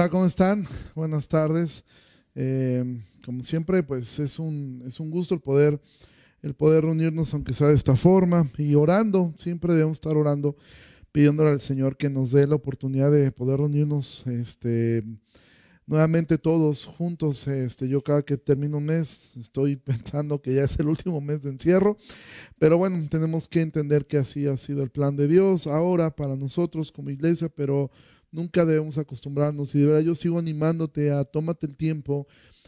Hola, ¿cómo están? Buenas tardes. Eh, como siempre, pues es un, es un gusto el poder, el poder reunirnos, aunque sea de esta forma, y orando. Siempre debemos estar orando, pidiéndole al Señor que nos dé la oportunidad de poder reunirnos este, nuevamente todos juntos. Este, yo cada que termino un mes estoy pensando que ya es el último mes de encierro, pero bueno, tenemos que entender que así ha sido el plan de Dios ahora para nosotros como iglesia, pero nunca debemos acostumbrarnos. Y de verdad yo sigo animándote a tómate el tiempo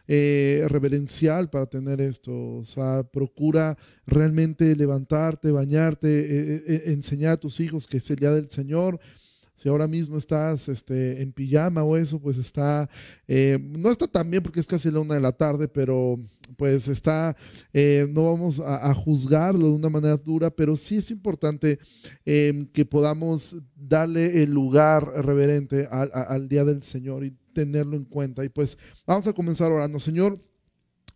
eh, reverencial para tener esto. O sea, procura realmente levantarte, bañarte, eh, eh, enseñar a tus hijos que es el día del Señor. Si ahora mismo estás este, en pijama o eso, pues está, no está tan bien porque es casi la una de la tarde, pero pues está, no vamos a, juzgarlo de una manera dura, pero sí es importante que podamos darle el lugar reverente al día del Señor y tenerlo en cuenta. Y pues vamos a comenzar orando. Señor,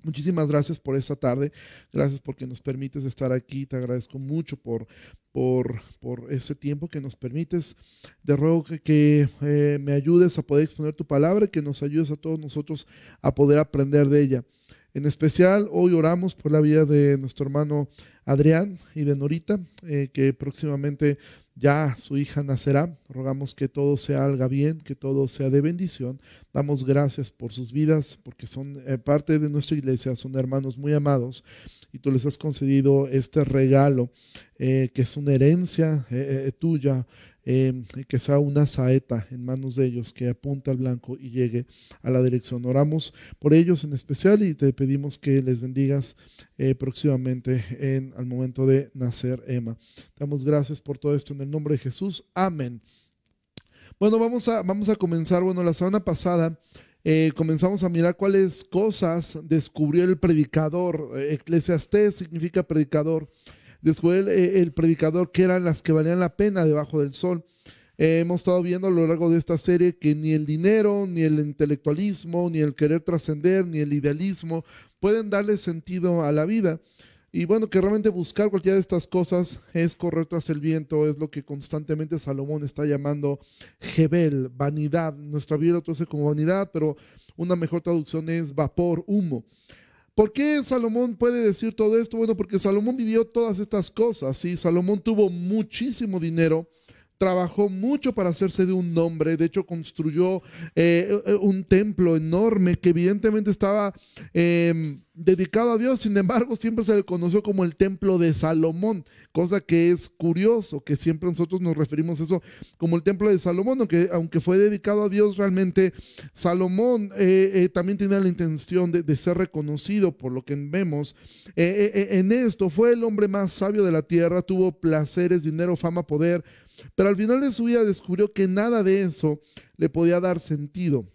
Muchísimas gracias por esta tarde. Gracias porque nos permites estar aquí. Te agradezco mucho por, por, por ese tiempo que nos permites. Te ruego que, eh, me ayudes a poder exponer tu palabra y que nos ayudes a todos nosotros a poder aprender de ella. En especial, hoy oramos por la vida de nuestro hermano Adrián y de Norita, eh, que próximamente ya su hija nacerá. Rogamos que todo se haga bien, que todo sea de bendición. Damos gracias por sus vidas, porque son eh, parte de nuestra iglesia, son hermanos muy amados y tú les has concedido este regalo eh, que es una herencia tuya eh, que sea una saeta en manos de ellos que apunte al blanco y llegue a la dirección. Oramos por ellos en especial y te pedimos que les bendigas eh, próximamente en al momento de nacer Emma. Damos gracias por todo esto en el nombre de Jesús. Amén. Bueno, vamos a, vamos a comenzar. Bueno, la semana pasada eh, comenzamos a mirar cuáles cosas descubrió el predicador. Eclesiastés significa predicador. Después eh, el, predicador, que eran las que valían la pena debajo del sol. Eh, hemos estado viendo a lo largo de esta serie que ni el dinero, ni el intelectualismo, ni el querer trascender, ni el idealismo pueden darle sentido a la vida. Y bueno, que realmente buscar cualquiera de estas cosas es correr tras el viento, es lo que constantemente Salomón está llamando Jebel, vanidad. Nuestra vida lo traduce como vanidad, pero una mejor traducción es vapor, humo. ¿Por qué Salomón puede decir todo esto? Bueno, porque Salomón vivió todas estas cosas. ¿sí? Salomón tuvo muchísimo dinero, trabajó mucho para hacerse de un nombre, de hecho construyó eh, eh, un templo enorme que evidentemente estaba em, dedicado a Dios, sin embargo siempre se le conoció como el templo de Salomón, cosa que es curioso, que siempre nosotros nos referimos a eso como el templo de Salomón, aunque, aunque fue dedicado a Dios realmente, Salomón eh, también tenía la intención de, de, ser reconocido por lo que vemos en esto, fue el hombre más sabio de la tierra, tuvo placeres, dinero, fama, poder, pero al final de su vida descubrió que nada de eso le podía dar sentido.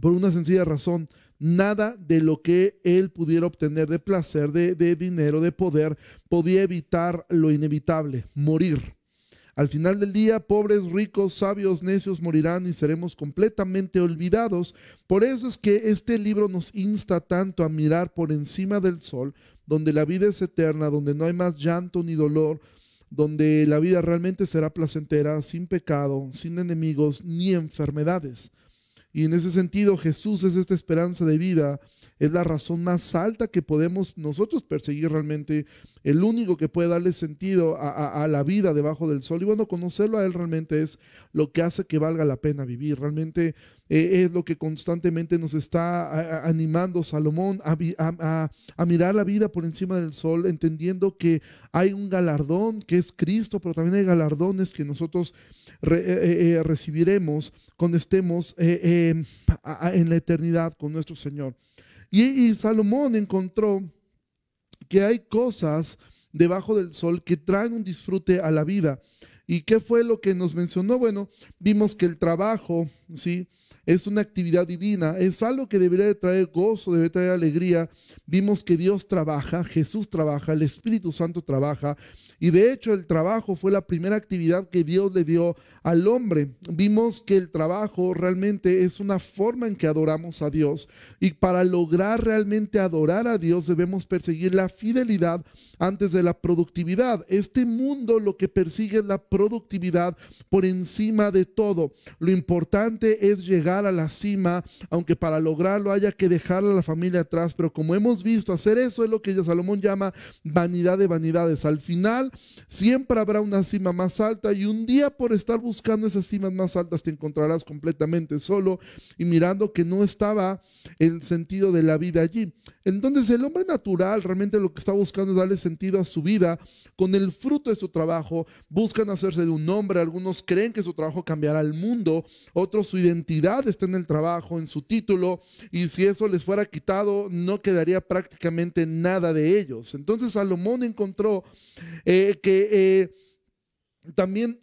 Por una sencilla razón, nada de lo que él pudiera obtener de placer, de, dinero, de poder, podía evitar lo inevitable, morir. Al final del día, pobres, ricos, sabios, necios morirán y seremos completamente olvidados. Por eso es que este libro nos insta tanto a mirar por encima del sol, donde la vida es eterna, donde no hay más llanto ni dolor, donde la vida realmente será placentera, sin pecado, sin enemigos ni enfermedades. Y en ese sentido Jesús es esta esperanza de vida, es la razón más alta que podemos nosotros perseguir realmente, el único que puede darle sentido a, la vida debajo del sol. Y bueno, conocerlo a Él realmente es lo que hace que valga la pena vivir. Realmente eh, es lo que constantemente nos está animando Salomón a, mirar la vida por encima del sol, entendiendo que hay un galardón que es Cristo, pero también hay galardones que nosotros eh, eh, recibiremos cuando estemos em, en la eternidad con nuestro Señor. Y Salomón encontró que hay cosas debajo del sol que traen un disfrute a la vida. ¿Y qué fue lo que nos mencionó? Bueno, vimos que el trabajo, ¿sí? Es una actividad divina, es algo que debería de traer gozo, debería traer alegría. Vimos que Dios trabaja, Jesús trabaja, el Espíritu Santo trabaja. Y de hecho el trabajo fue la primera actividad que Dios le dio al hombre. Vimos que el trabajo realmente es una forma en que adoramos a Dios. Y para lograr realmente adorar a Dios debemos perseguir la fidelidad antes de la productividad. Este mundo lo que persigue es la productividad por encima de todo. Lo importante es llegar a la cima, aunque para lograrlo haya que dejar a la familia atrás. Pero como hemos visto, hacer eso es lo que Salomón llama vanidad de vanidades. Al final siempre habrá una cima más alta y un día por estar buscando esas cimas más altas te encontrarás completamente solo y mirando que no estaba el sentido de la vida allí. Entonces el hombre natural realmente lo que está buscando es darle sentido a su vida con el fruto de su trabajo. Buscan hacerse de un hombre. Algunos creen que su trabajo cambiará el mundo. Otros su identidad está en el trabajo, en su título. Y si eso les fuera quitado, no quedaría prácticamente nada de ellos. Entonces Salomón encontró eh, que eh, también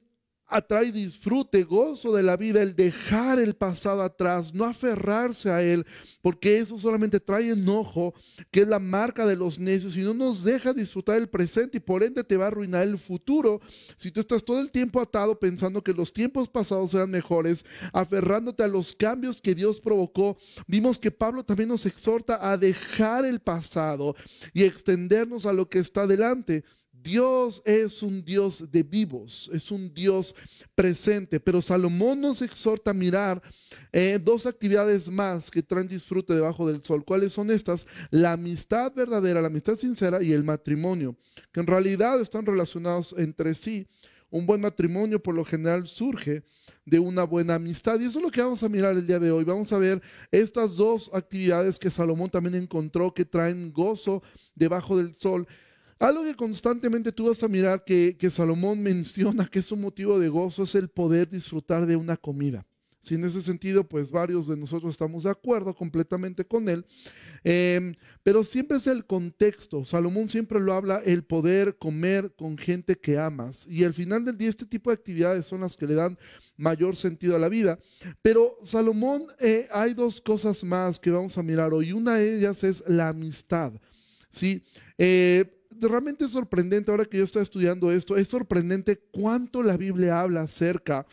atrae disfrute, gozo de la vida, el dejar el pasado atrás, no aferrarse a él, porque eso solamente trae enojo, que es la marca de los necios, y no nos deja disfrutar el presente y por ende te va a arruinar el futuro. Si tú estás todo el tiempo atado pensando que los tiempos pasados sean mejores, aferrándote a los cambios que Dios provocó, vimos que Pablo también nos exhorta a dejar el pasado y extendernos a lo que está delante. Dios es un Dios de vivos, es un Dios presente, pero Salomón nos exhorta a mirar eh, dos actividades más que traen disfrute debajo del sol. ¿Cuáles son estas? La amistad verdadera, la amistad sincera y el matrimonio, que en realidad están relacionados entre sí. Un buen matrimonio por lo general surge de una buena amistad. Y eso es lo que vamos a mirar el día de hoy. Vamos a ver estas dos actividades que Salomón también encontró que traen gozo debajo del sol. Algo que constantemente tú vas a mirar que, Salomón menciona que es un motivo de gozo es el poder disfrutar de una comida. Si en ese sentido, pues varios de nosotros estamos de acuerdo completamente con él, em, pero siempre es el contexto. Salomón siempre lo habla, el poder comer con gente que amas. Y al final del día, este tipo de actividades son las que le dan mayor sentido a la vida. Pero Salomón, eh, hay dos cosas más que vamos a mirar hoy. Una de ellas es la amistad. ¿sí? Eh, realmente es sorprendente, ahora que yo estoy estudiando esto, es sorprendente cuánto la Biblia habla acerca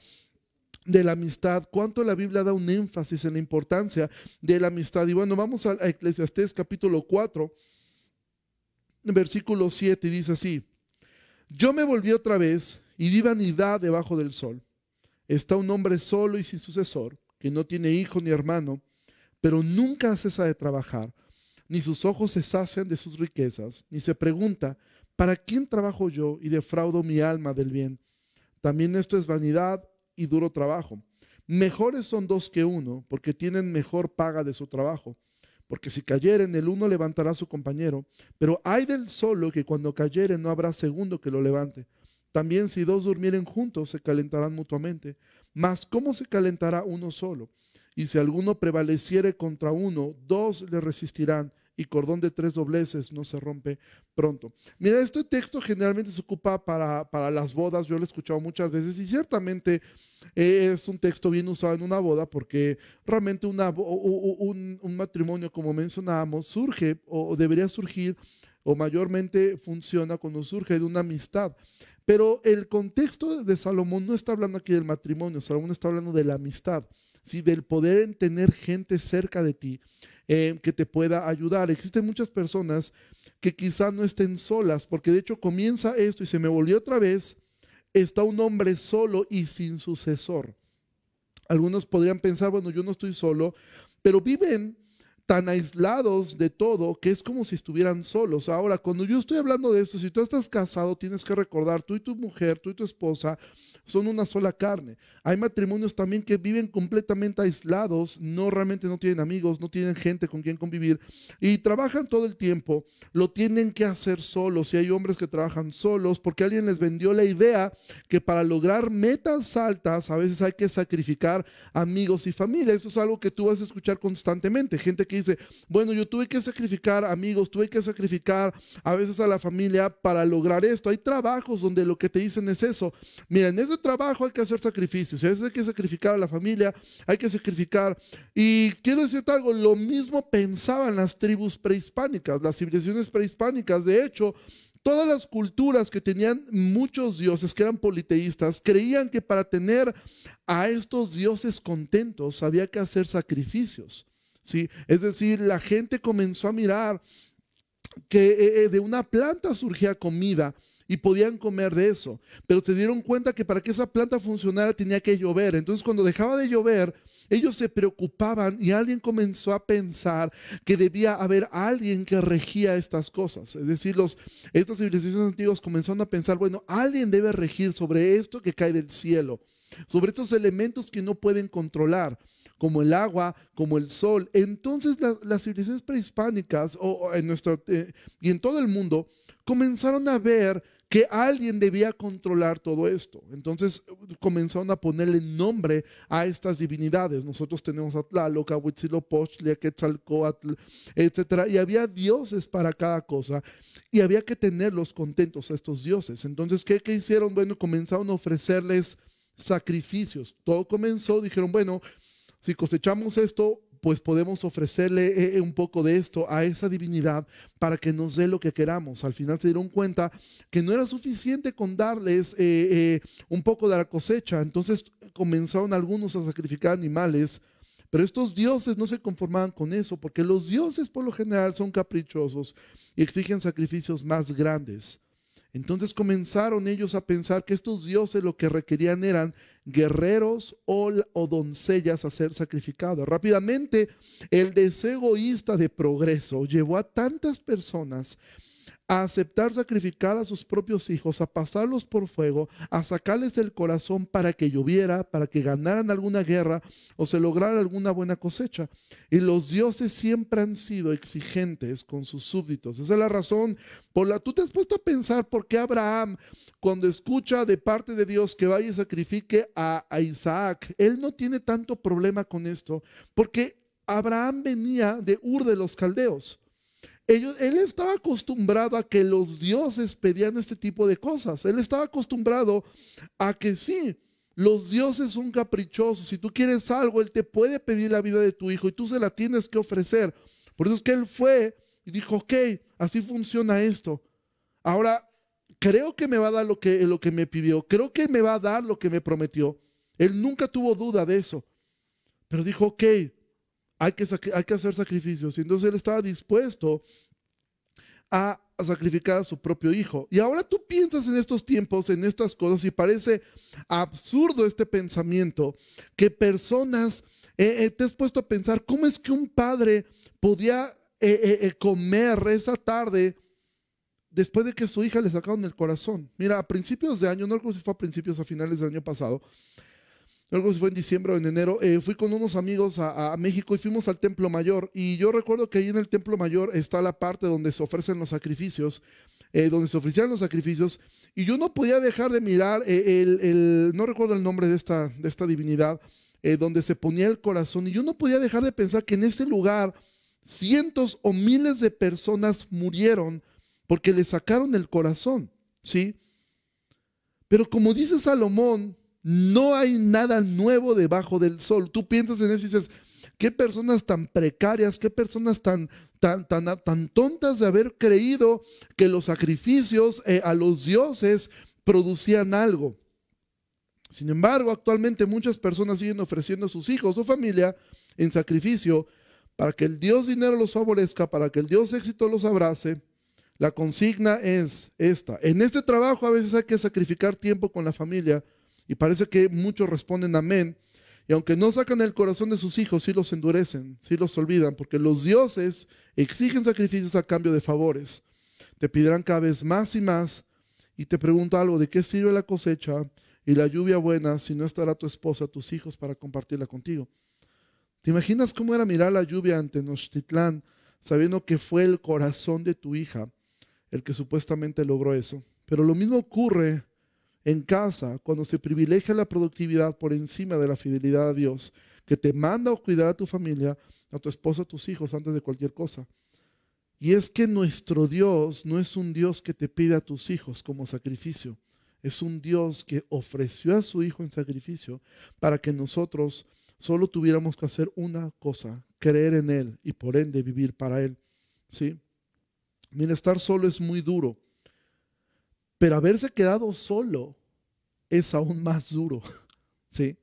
de la amistad, cuánto la Biblia da un énfasis en la importancia de la amistad. Y bueno, vamos a Eclesiastés capítulo 4, versículo 7, y dice así, yo me volví otra vez y vi vanidad debajo del sol. Está un hombre solo y sin sucesor, que no tiene hijo ni hermano, pero nunca cesa de trabajar ni sus ojos se sacian de sus riquezas, ni se pregunta, ¿para quién trabajo yo y defraudo mi alma del bien? También esto es vanidad y duro trabajo. Mejores son dos que uno, porque tienen mejor paga de su trabajo. Porque si cayeren, el uno levantará a su compañero, pero hay del solo que cuando cayere no habrá segundo que lo levante. También si dos durmieren juntos, se calentarán mutuamente. Mas ¿cómo se calentará uno solo? Y si alguno prevaleciere contra uno, dos le resistirán y cordón de tres dobleces no se rompe pronto. Mira, este texto generalmente se ocupa para, para las bodas, yo lo he escuchado muchas veces y ciertamente es un texto bien usado en una boda porque realmente una, un, un matrimonio, como mencionábamos, surge o debería surgir o mayormente funciona cuando surge de una amistad. Pero el contexto de Salomón no está hablando aquí del matrimonio, Salomón está hablando de la amistad, ¿sí? del poder tener gente cerca de ti eh, que te pueda ayudar. Existen muchas personas que quizá no estén solas, porque de hecho comienza esto y se me volvió otra vez, está un hombre solo y sin sucesor. Algunos podrían pensar, bueno, yo no estoy solo, pero viven tan aislados de todo que es como si estuvieran solos. Ahora, cuando yo estoy hablando de esto, si tú estás casado, tienes que recordar, tú y tu mujer, tú y tu esposa, son una sola carne. Hay matrimonios también que viven completamente aislados, no realmente no tienen amigos, no tienen gente con quien convivir y trabajan todo el tiempo, lo tienen que hacer solos. Y hay hombres que trabajan solos porque alguien les vendió la idea que para lograr metas altas a veces hay que sacrificar amigos y familia. Eso es algo que tú vas a escuchar constantemente. Gente que dice, bueno, yo tuve que sacrificar amigos, tuve que sacrificar a veces a la familia para lograr esto. Hay trabajos donde lo que te dicen es eso. Mira, en ese trabajo hay que hacer sacrificios, a veces hay que sacrificar a la familia, hay que sacrificar. Y quiero decirte algo, lo mismo pensaban las tribus prehispánicas, las civilizaciones prehispánicas. De hecho, todas las culturas que tenían muchos dioses, que eran politeístas, creían que para tener a estos dioses contentos había que hacer sacrificios. ¿sí? Es decir, la gente comenzó a mirar que eh, eh, de una planta surgía comida y podían comer de eso. Pero se dieron cuenta que para que esa planta funcionara tenía que llover. Entonces cuando dejaba de llover, ellos se preocupaban y alguien comenzó a pensar que debía haber alguien que regía estas cosas. Es decir, los, estas civilizaciones antiguas comenzaron a pensar, bueno, alguien debe regir sobre esto que cae del cielo, sobre estos elementos que no pueden controlar como el agua, como el sol. Entonces las, civilizaciones prehispánicas o, en nuestro, eh, y en todo el mundo comenzaron a ver que alguien debía controlar todo esto. Entonces comenzaron a ponerle nombre a estas divinidades. Nosotros tenemos a Tlaloc, a Huitzilopochtli, a Quetzalcoatl, etc. Y había dioses para cada cosa y había que tenerlos contentos a estos dioses. Entonces, ¿qué, qué hicieron? Bueno, comenzaron a ofrecerles sacrificios. Todo comenzó, dijeron, bueno, si cosechamos esto, pues podemos ofrecerle eh, eh, un poco de esto a esa divinidad para que nos dé lo que queramos. Al final se dieron cuenta que no era suficiente con darles eh, un poco de la cosecha, entonces comenzaron algunos a sacrificar animales. Pero estos dioses no se conformaban con eso, porque los dioses por lo general son caprichosos y exigen sacrificios más grandes. Entonces comenzaron ellos a pensar que estos dioses lo que requerían eran guerreros o, doncellas a ser sacrificados. Rápidamente, el deseo egoísta de progreso llevó a tantas personas a aceptar sacrificar a sus propios hijos, a pasarlos por fuego, a sacarles el corazón para que lloviera, para que ganaran alguna guerra o se lograra alguna buena cosecha. Y los dioses siempre han sido exigentes con sus súbditos. Esa es la razón por la tú te has puesto a pensar por qué Abraham, cuando escucha de parte de Dios que vaya y sacrifique a, a Isaac, él no tiene tanto problema con esto, porque Abraham venía de Ur de los Caldeos él estaba acostumbrado a que los dioses pedían este tipo de cosas. Él estaba acostumbrado a que sí, los dioses son caprichosos. Si tú quieres algo, Él te puede pedir la vida de tu hijo y tú se la tienes que ofrecer. Por eso es que Él fue y dijo, ok, así funciona esto. Ahora, creo que me va a dar lo que, lo que me pidió. Creo que me va a dar lo que me prometió. Él nunca tuvo duda de eso. Pero dijo, ok, hay que, hacer sacrificios. Y entonces él estaba dispuesto a, sacrificar a su propio hijo. Y ahora tú piensas en estos tiempos, en estas cosas, y parece absurdo este pensamiento que personas, eh, eh, te has puesto a pensar, ¿cómo es que un padre podía eh, comer esa tarde después de que su hija le sacaron el corazón? Mira, a principios de año, no recuerdo si fue a principios, a finales del año pasado, Luego fue en diciembre o en enero, eh, fui con unos amigos a, México y fuimos al Templo Mayor. Y yo recuerdo que ahí en el Templo Mayor está la parte donde se ofrecen los sacrificios, eh, donde se ofrecían los sacrificios. Y yo no podía dejar de mirar eh, el, no recuerdo el nombre de esta, de esta divinidad, donde se ponía el corazón. Y yo no podía dejar de pensar que en ese lugar cientos o miles de personas murieron porque le sacaron el corazón, ¿sí? Pero como dice Salomón, no hay nada nuevo debajo del sol. Tú piensas en eso y dices, qué personas tan precarias, qué personas tan, tan, tan, tan tontas de haber creído que los sacrificios eh, a los dioses producían algo. Sin embargo, actualmente muchas personas siguen ofreciendo a sus hijos o familia en sacrificio para que el Dios dinero los favorezca, para que el Dios éxito los abrace. La consigna es esta. En este trabajo a veces hay que sacrificar tiempo con la familia y parece que muchos responden amén. Y aunque no sacan el corazón de sus hijos, sí los endurecen, sí los olvidan, porque los dioses exigen sacrificios a cambio de favores. Te pedirán cada vez más y más. Y te pregunto algo, ¿de qué sirve la cosecha y la lluvia buena si no estará tu esposa, tus hijos para compartirla contigo? ¿Te imaginas cómo era mirar la lluvia ante Nochtitlán, sabiendo que fue el corazón de tu hija el que supuestamente logró eso? Pero lo mismo ocurre en casa, cuando se privilegia la productividad por encima de la fidelidad a Dios, que te manda a cuidar a tu familia, a tu esposa, a tus hijos antes de cualquier cosa. Y es que nuestro Dios no es un Dios que te pide a tus hijos como sacrificio, es un Dios que ofreció a su Hijo en sacrificio para que nosotros solo tuviéramos que hacer una cosa, creer en Él y por ende vivir para Él. ¿Sí? Estar solo es muy duro. Pero haberse quedado solo es aún más duro. ¿sí?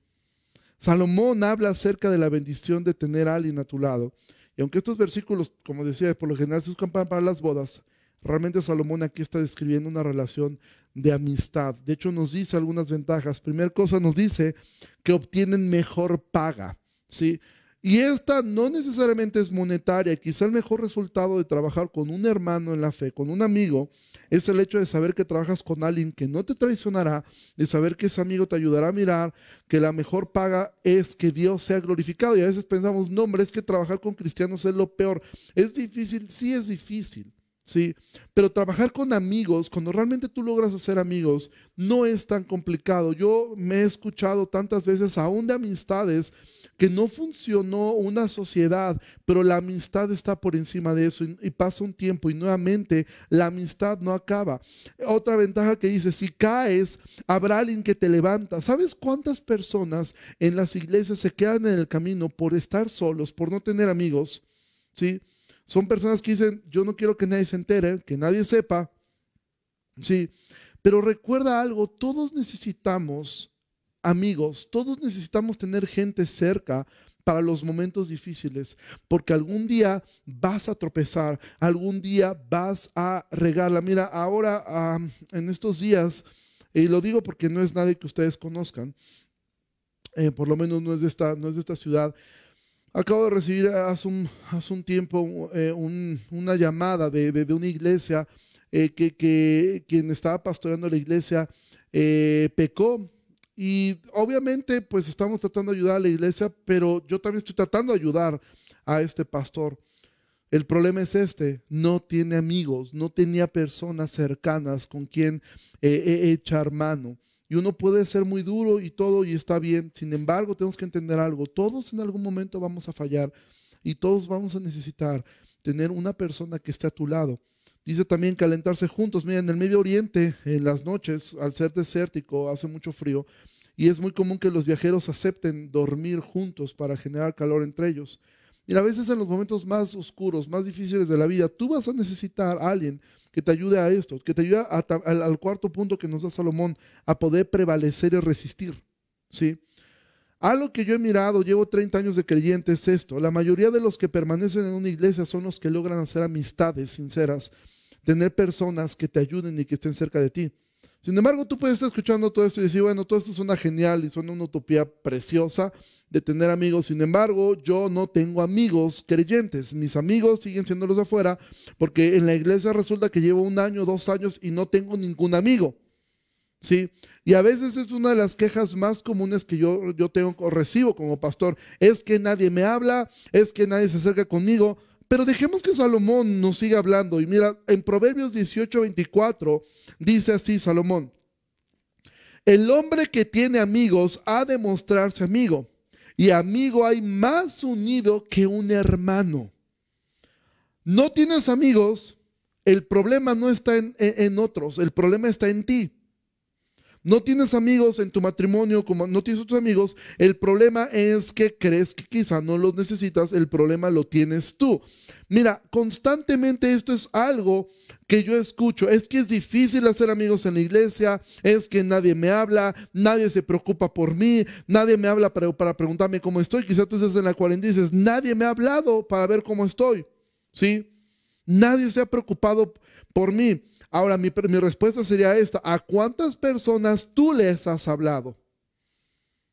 Salomón habla acerca de la bendición de tener a alguien a tu lado. Y aunque estos versículos, como decía, por lo general se usan para las bodas, realmente Salomón aquí está describiendo una relación de amistad. De hecho, nos dice algunas ventajas. Primera cosa, nos dice que obtienen mejor paga. ¿sí? Y esta no necesariamente es monetaria. Quizá el mejor resultado de trabajar con un hermano en la fe, con un amigo, es el hecho de saber que trabajas con alguien que no te traicionará, de saber que ese amigo te ayudará a mirar, que la mejor paga es que Dios sea glorificado. Y a veces pensamos, no, hombre, es que trabajar con cristianos es lo peor. Es difícil, sí es difícil. Sí, pero trabajar con amigos, cuando realmente tú logras hacer amigos, no es tan complicado. Yo me he escuchado tantas veces, aún de amistades, que no funcionó una sociedad, pero la amistad está por encima de eso y, pasa un tiempo y nuevamente la amistad no acaba. Otra ventaja que dice, si caes, habrá alguien que te levanta. ¿Sabes cuántas personas en las iglesias se quedan en el camino por estar solos, por no tener amigos? ¿Sí? Son personas que dicen, yo no quiero que nadie se entere, que nadie sepa. Sí, pero recuerda algo, todos necesitamos amigos, todos necesitamos tener gente cerca para los momentos difíciles, porque algún día vas a tropezar, algún día vas a regarla. Mira, ahora en estos días, y lo digo porque no es nadie que ustedes conozcan, eh, por lo menos no es de esta, no es de esta ciudad. Acabo de recibir hace un, hace un tiempo eh, una llamada de, de, una iglesia eh, que, que, quien estaba pastoreando la iglesia pecó y obviamente, pues estamos tratando de ayudar a la iglesia, pero yo también estoy tratando de ayudar a este pastor. El problema es este, no tiene amigos, no tenía personas cercanas con quien eh, echar mano. Y uno puede ser muy duro y todo y está bien. Sin embargo, tenemos que entender algo. Todos en algún momento vamos a fallar y todos vamos a necesitar tener una persona que esté a tu lado. Dice también calentarse juntos. Mira, en el Medio Oriente, en las noches, al ser desértico, hace mucho frío, y es muy común que los viajeros acepten dormir juntos para generar calor entre ellos. Mira, a veces en los momentos más oscuros, más difíciles de la vida, tú vas a necesitar a alguien que te ayude a esto, que te ayude al, cuarto punto que nos da Salomón, a poder prevalecer y resistir. ¿sí? Algo que yo he mirado, llevo 30 años de creyente, es esto. La mayoría de los que permanecen en una iglesia son los que logran hacer amistades sinceras tener personas que te ayuden y que estén cerca de ti. Sin embargo, tú puedes estar escuchando todo esto y decir, bueno, todo esto suena genial y suena una utopía preciosa de tener amigos. Sin embargo, yo no tengo amigos creyentes. Mis amigos siguen siendo los afuera porque en la iglesia resulta que llevo un año, dos años y no tengo ningún amigo. ¿Sí? Y a veces es una de las quejas más comunes que yo, yo tengo recibo como pastor. Es que nadie me habla, es que nadie se acerca conmigo. Pero dejemos que Salomón nos siga hablando. Y mira, en Proverbios 18, 24 dice así Salomón. El hombre que tiene amigos ha de mostrarse amigo. Y amigo hay más unido que un hermano. No tienes amigos, el problema no está en, en otros, el problema está en ti. No tienes amigos en tu matrimonio, como no tienes otros amigos, el problema es que crees que quizá no los necesitas, el problema lo tienes tú. Mira, constantemente esto es algo que yo escucho, es que es difícil hacer amigos en la iglesia, es que nadie me habla, nadie se preocupa por mí, nadie me habla para, preguntarme cómo estoy, quizá tú estés en la cuarentena y dices, nadie me ha hablado para ver cómo estoy, ¿sí? Nadie se ha preocupado por mí. Ahora, mi, respuesta sería esta. ¿A cuántas personas tú les has hablado?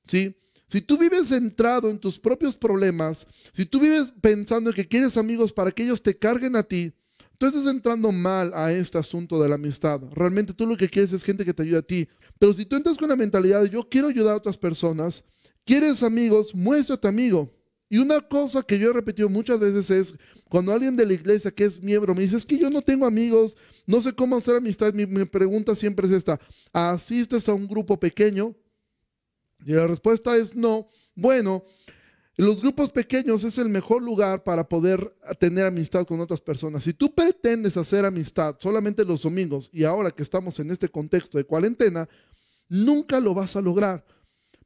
¿Sí? Si tú vives centrado en tus propios problemas, si tú vives pensando en que quieres amigos para que ellos te carguen a ti, tú estás entrando mal a este asunto de la amistad. Realmente tú lo que quieres es gente que te ayude a ti. Pero si tú entras con la mentalidad de yo quiero ayudar a otras personas, quieres amigos, muéstrate amigo. Y una cosa que yo he repetido muchas veces es, cuando alguien de la iglesia que es miembro me dice, es que yo no tengo amigos, no sé cómo hacer amistad, mi, pregunta siempre es esta, ¿asistes a un grupo pequeño? Y la respuesta es no. Bueno, los grupos pequeños es el mejor lugar para poder tener amistad con otras personas. Si tú pretendes hacer amistad solamente los domingos y ahora que estamos en este contexto de cuarentena, nunca lo vas a lograr.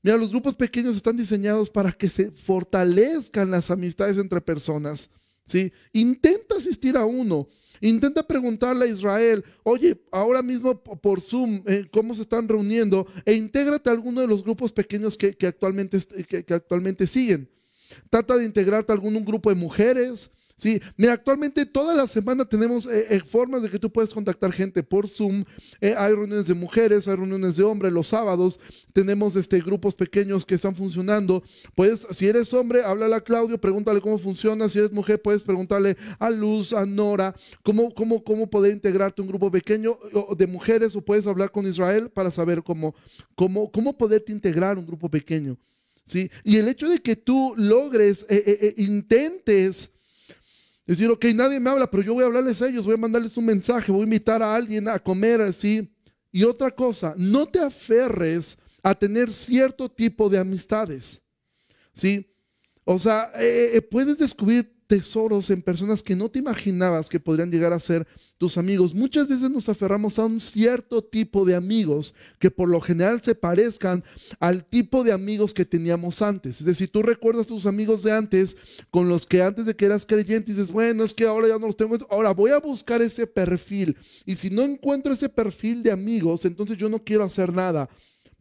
Mira, los grupos pequeños están diseñados para que se fortalezcan las amistades entre personas. ¿sí? Intenta asistir a uno. Intenta preguntarle a Israel, oye, ahora mismo por Zoom, eh, ¿cómo se están reuniendo? E intégrate a alguno de los grupos pequeños que, actualmente, que, actualmente siguen. Trata de integrarte a algún grupo de mujeres, Sí, mira, actualmente toda la semana tenemos eh, eh, formas de que tú puedes contactar gente por Zoom. Eh, hay reuniones de mujeres, hay reuniones de hombres los sábados. Tenemos este, grupos pequeños que están funcionando. Puedes, si eres hombre, háblale a Claudio, pregúntale cómo funciona. Si eres mujer, puedes preguntarle a Luz, a Nora, cómo, cómo, cómo poder integrarte un grupo pequeño de mujeres o puedes hablar con Israel para saber cómo, cómo, cómo poderte integrar un grupo pequeño. ¿sí? Y el hecho de que tú logres, intentes Decir, ok, nadie me habla, pero yo voy a hablarles a ellos, voy a mandarles un mensaje, voy a invitar a alguien a comer así. Y otra cosa, no te aferres a tener cierto tipo de amistades. ¿Sí? O sea, eh, eh, puedes descubrir tesoros en personas que no te imaginabas que podrían llegar a ser tus amigos. Muchas veces nos aferramos a un cierto tipo de amigos que por lo general se parezcan al tipo de amigos que teníamos antes. Es decir, tú recuerdas tus amigos de antes con los que antes de que eras creyente dices, bueno, es que ahora ya no los tengo. Ahora voy a buscar ese perfil. Y si no encuentro ese perfil de amigos, entonces yo no quiero hacer nada.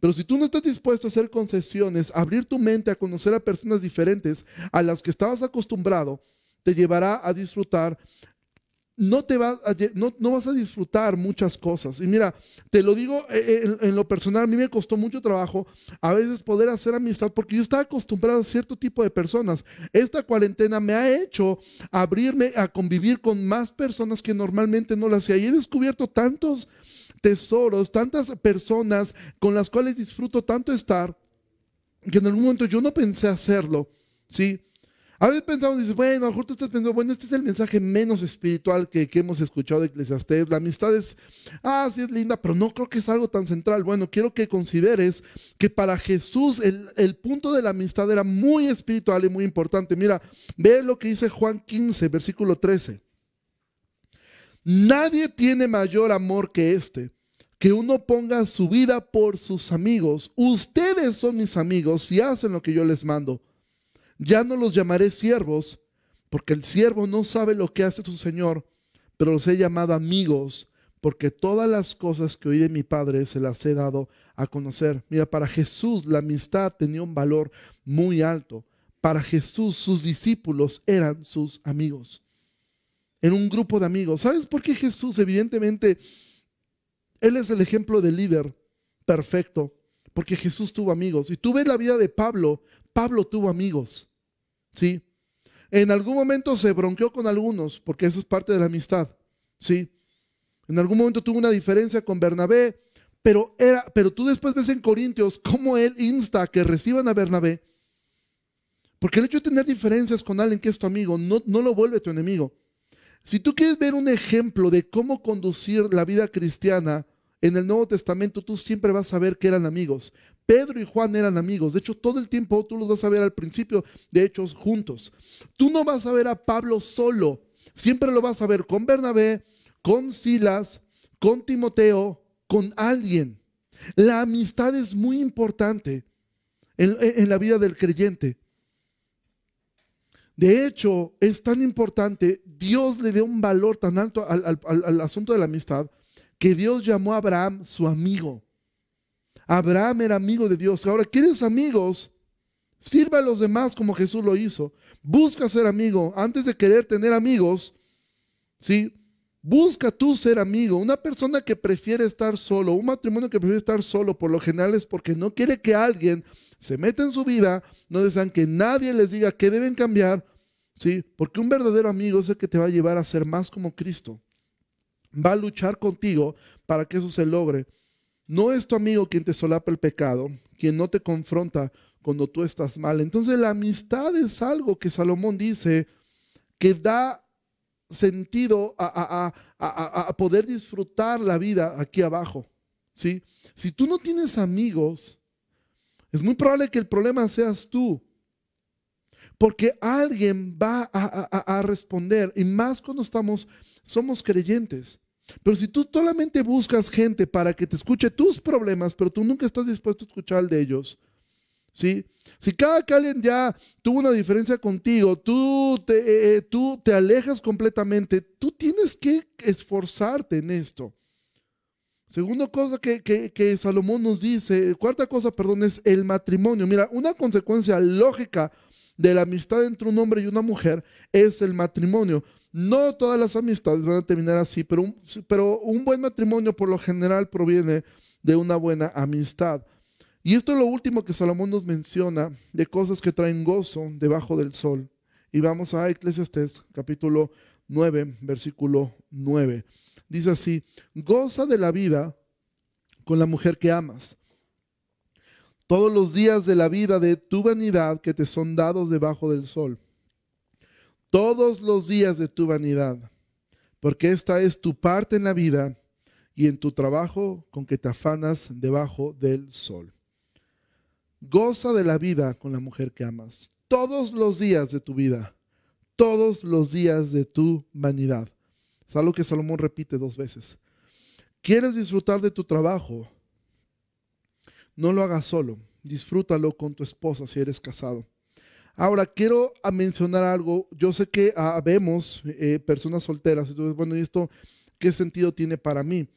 Pero si tú no estás dispuesto a hacer concesiones, abrir tu mente a conocer a personas diferentes a las que estabas acostumbrado, te llevará a disfrutar no, te vas a, no, vas a disfrutar muchas cosas. Y mira, te lo digo eh, eh, en, lo personal, a mí me costó mucho trabajo a veces poder hacer amistad porque yo estaba acostumbrado a cierto tipo de personas. Esta cuarentena me ha hecho abrirme a convivir con más personas que normalmente no lo hacía. Y he descubierto tantos tesoros, tantas personas con las cuales disfruto tanto estar, que en algún momento yo no pensé hacerlo. ¿sí? A veces pensamos, dices, bueno, a estás pensando, bueno, este es el mensaje menos espiritual que, hemos escuchado de Eclesiastés. La amistad es, ah, sí es linda, pero no creo que es algo tan central. Bueno, quiero que consideres que para Jesús el, el punto de la amistad era muy espiritual y muy importante. Mira, ve lo que dice Juan 15, versículo 13. Nadie tiene mayor amor que este, que uno ponga su vida por sus amigos. Ustedes son mis amigos y hacen lo que yo les mando. Ya no los llamaré siervos, porque el siervo no sabe lo que hace su Señor, pero los he llamado amigos, porque todas las cosas que oí de mi Padre se las he dado a conocer. Mira, para Jesús la amistad tenía un valor muy alto. Para Jesús sus discípulos eran sus amigos. En un grupo de amigos. ¿Sabes por qué Jesús evidentemente, Él es el ejemplo de líder perfecto? Porque Jesús tuvo amigos. Y tú ves la vida de Pablo. Pablo tuvo amigos. ¿Sí? En algún momento se bronqueó con algunos, porque eso es parte de la amistad, ¿sí? En algún momento tuvo una diferencia con Bernabé, pero, era, pero tú después ves en Corintios cómo él insta a que reciban a Bernabé, porque el hecho de tener diferencias con alguien que es tu amigo no, no lo vuelve tu enemigo. Si tú quieres ver un ejemplo de cómo conducir la vida cristiana, en el Nuevo Testamento tú siempre vas a ver que eran amigos. Pedro y Juan eran amigos. De hecho, todo el tiempo tú los vas a ver al principio, de hechos, juntos. Tú no vas a ver a Pablo solo. Siempre lo vas a ver con Bernabé, con Silas, con Timoteo, con alguien. La amistad es muy importante en, la vida del creyente. De hecho, es tan importante, Dios le dio un valor tan alto al asunto de la amistad, que Dios llamó a Abraham su amigo. Abraham era amigo de Dios. Ahora, ¿quieres amigos? Sirva a los demás como Jesús lo hizo. Busca ser amigo. Antes de querer tener amigos, ¿sí? Busca tú ser amigo. Una persona que prefiere estar solo, un matrimonio que prefiere estar solo, por lo general es porque no quiere que alguien se meta en su vida, no desean que nadie les diga que deben cambiar, ¿sí? Porque un verdadero amigo es el que te va a llevar a ser más como Cristo va a luchar contigo para que eso se logre. No es tu amigo quien te solapa el pecado, quien no te confronta cuando tú estás mal. Entonces la amistad es algo que Salomón dice que da sentido a, poder disfrutar la vida aquí abajo. ¿sí? Si tú no tienes amigos, es muy probable que el problema seas tú. Porque alguien va a, responder, y más cuando estamos somos creyentes. Pero si tú solamente buscas gente para que te escuche tus problemas, pero tú nunca estás dispuesto a escuchar el de ellos, ¿sí? Si cada alguien ya tuvo una diferencia contigo, tú te, eh, eh, tú te alejas completamente, tú tienes que esforzarte en esto. Segunda cosa que, que, Salomón nos dice, cuarta cosa, perdón, es el matrimonio. Mira, una consecuencia lógica de la amistad entre un hombre y una mujer es el matrimonio. No todas las amistades van a terminar así, pero un, buen matrimonio por lo general proviene de una buena amistad. Y esto es lo último que Salomón nos menciona de cosas que traen gozo debajo del sol. Y vamos a Eclesiastes capítulo 9, versículo 9. Dice así, goza de la vida con la mujer que amas. Todos los días de la vida de tu vanidad que te son dados debajo del sol. Todos los días de tu vanidad. Porque esta es tu parte en la vida y en tu trabajo con que te afanas debajo del sol. Goza de la vida con la mujer que amas. Todos los días de tu vida todos los días de tu vanidad. Es algo que Salomón repite dos veces. ¿Quieres disfrutar de tu trabajo? No lo hagas solo, disfrútalo con tu esposa si eres casado. Ahora, quiero mencionar algo. Yo sé que ah, vemos eh, personas solteras. Entonces, bueno, ¿y esto qué sentido tiene para mí?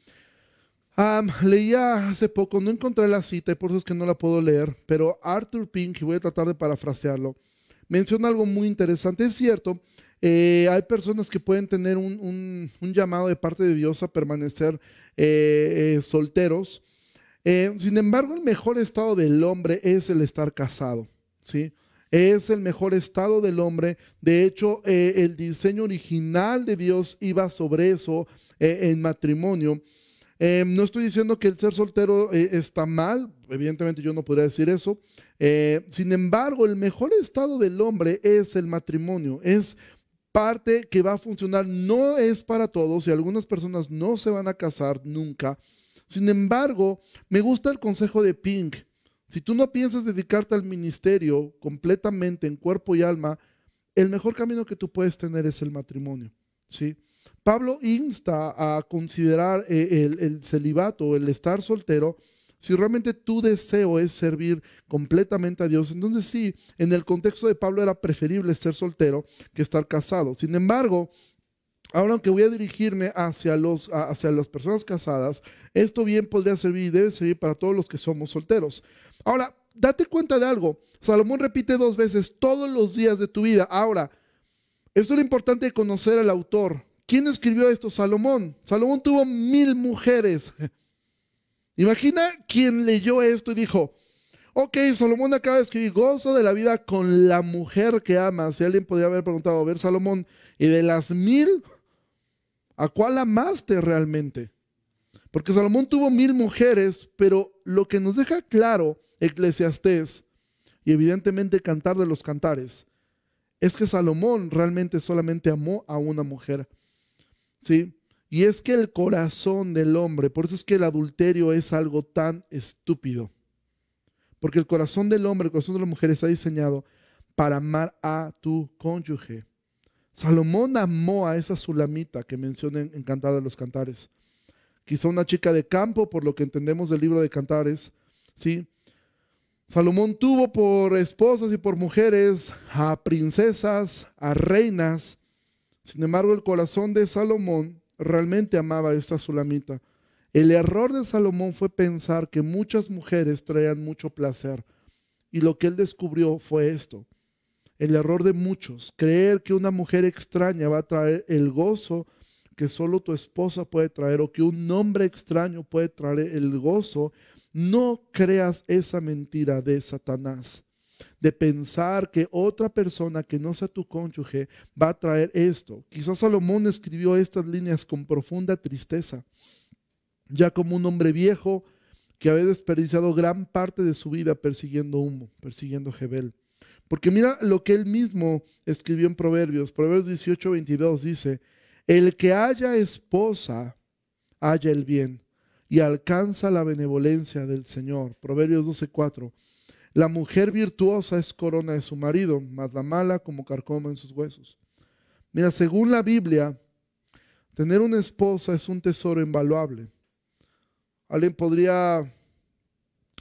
leía hace poco, no encontré la cita y por eso es que no la puedo leer, pero Arthur Pink, y voy a tratar de parafrasearlo, menciona algo muy interesante. Es cierto, eh, hay personas que pueden tener un, llamado de parte de Dios a permanecer eh, solteros. sin embargo, el mejor estado del hombre es el estar casado. ¿sí? Es el mejor estado del hombre. De hecho, el diseño original de Dios iba sobre eso en matrimonio. no estoy diciendo que el ser soltero está mal, evidentemente yo no podría decir eso, eh, sin embargo, el mejor estado del hombre es el matrimonio, es parte que va a funcionar, no es para todos y algunas personas no se van a casar nunca. Sin embargo, me gusta el consejo de Pink. Si tú no piensas dedicarte al ministerio completamente en cuerpo y alma, el mejor camino que tú puedes tener es el matrimonio. ¿sí? Pablo insta a considerar eh, el, el celibato, el estar soltero, si realmente tu deseo es servir completamente a Dios, entonces sí, en el contexto de Pablo era preferible ser soltero que estar casado. Sin embargo, Ahora, aunque voy a dirigirme hacia, los, hacia las personas casadas, esto bien podría servir y debe servir para todos los que somos solteros. Ahora, date cuenta de algo. Salomón repite dos veces todos los días de tu vida. Ahora, esto es lo importante de conocer al autor. ¿Quién escribió esto? Salomón. Salomón tuvo mil mujeres. Imagina quien leyó esto y dijo, ok, Salomón acaba de escribir, gozo de la vida con la mujer que ama. Si alguien podría haber preguntado, a ver, Salomón, y de las mil, ¿a cuál amaste realmente? Porque Salomón tuvo mil mujeres, pero lo que nos deja claro Eclesiastés y evidentemente Cantar de los Cantares es que Salomón realmente solamente amó a una mujer. ¿Sí? Y es que el corazón del hombre, por eso es que el adulterio es algo tan estúpido. Porque el corazón del hombre, el corazón de la mujer está diseñado para amar a tu cónyuge. Salomón amó a esa sulamita que menciona en Cantar de los Cantares. Quizá una chica de campo, por lo que entendemos del libro de Cantares, ¿sí? Salomón tuvo por esposas y por mujeres a princesas, a reinas. Sin embargo, el corazón de Salomón realmente amaba a esta sulamita. El error de Salomón fue pensar que muchas mujeres traían mucho placer. Y lo que él descubrió fue esto. El error de muchos, creer que una mujer extraña va a traer el gozo que solo tu esposa puede traer o que un hombre extraño puede traer el gozo. No creas esa mentira de Satanás de pensar que otra persona que no sea tu cónyuge va a traer esto. Quizás Salomón escribió estas líneas con profunda tristeza, ya como un hombre viejo que había desperdiciado gran parte de su vida persiguiendo humo, persiguiendo Jebel. Porque mira lo que él mismo escribió en Proverbios. Proverbios 18, 22 dice, el que haya esposa, haya el bien y alcanza la benevolencia del Señor. Proverbios 12, 4. La mujer virtuosa es corona de su marido, mas la mala como carcoma en sus huesos. Mira, según la Biblia, tener una esposa es un tesoro invaluable. Alguien podría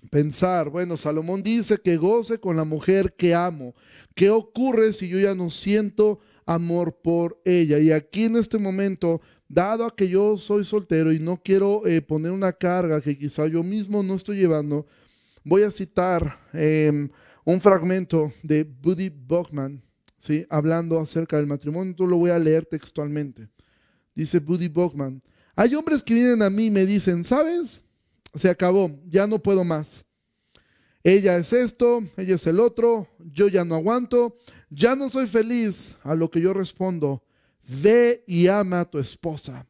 pensar, bueno, Salomón dice que goce con la mujer que amo. ¿Qué ocurre si yo ya no siento amor por ella? Y aquí en este momento, dado a que yo soy soltero y no quiero eh, poner una carga que quizá yo mismo no estoy llevando, voy a citar em, un fragmento de Buddy Bogman, ¿sí? hablando acerca del matrimonio. Tú lo voy a leer textualmente. Dice Buddy Bogman, hay hombres que vienen a mí y me dicen, ¿sabes? Se acabó, ya no puedo más. Ella es esto, ella es el otro, yo ya no aguanto, ya no soy feliz. A lo que yo respondo, ve y ama a tu esposa.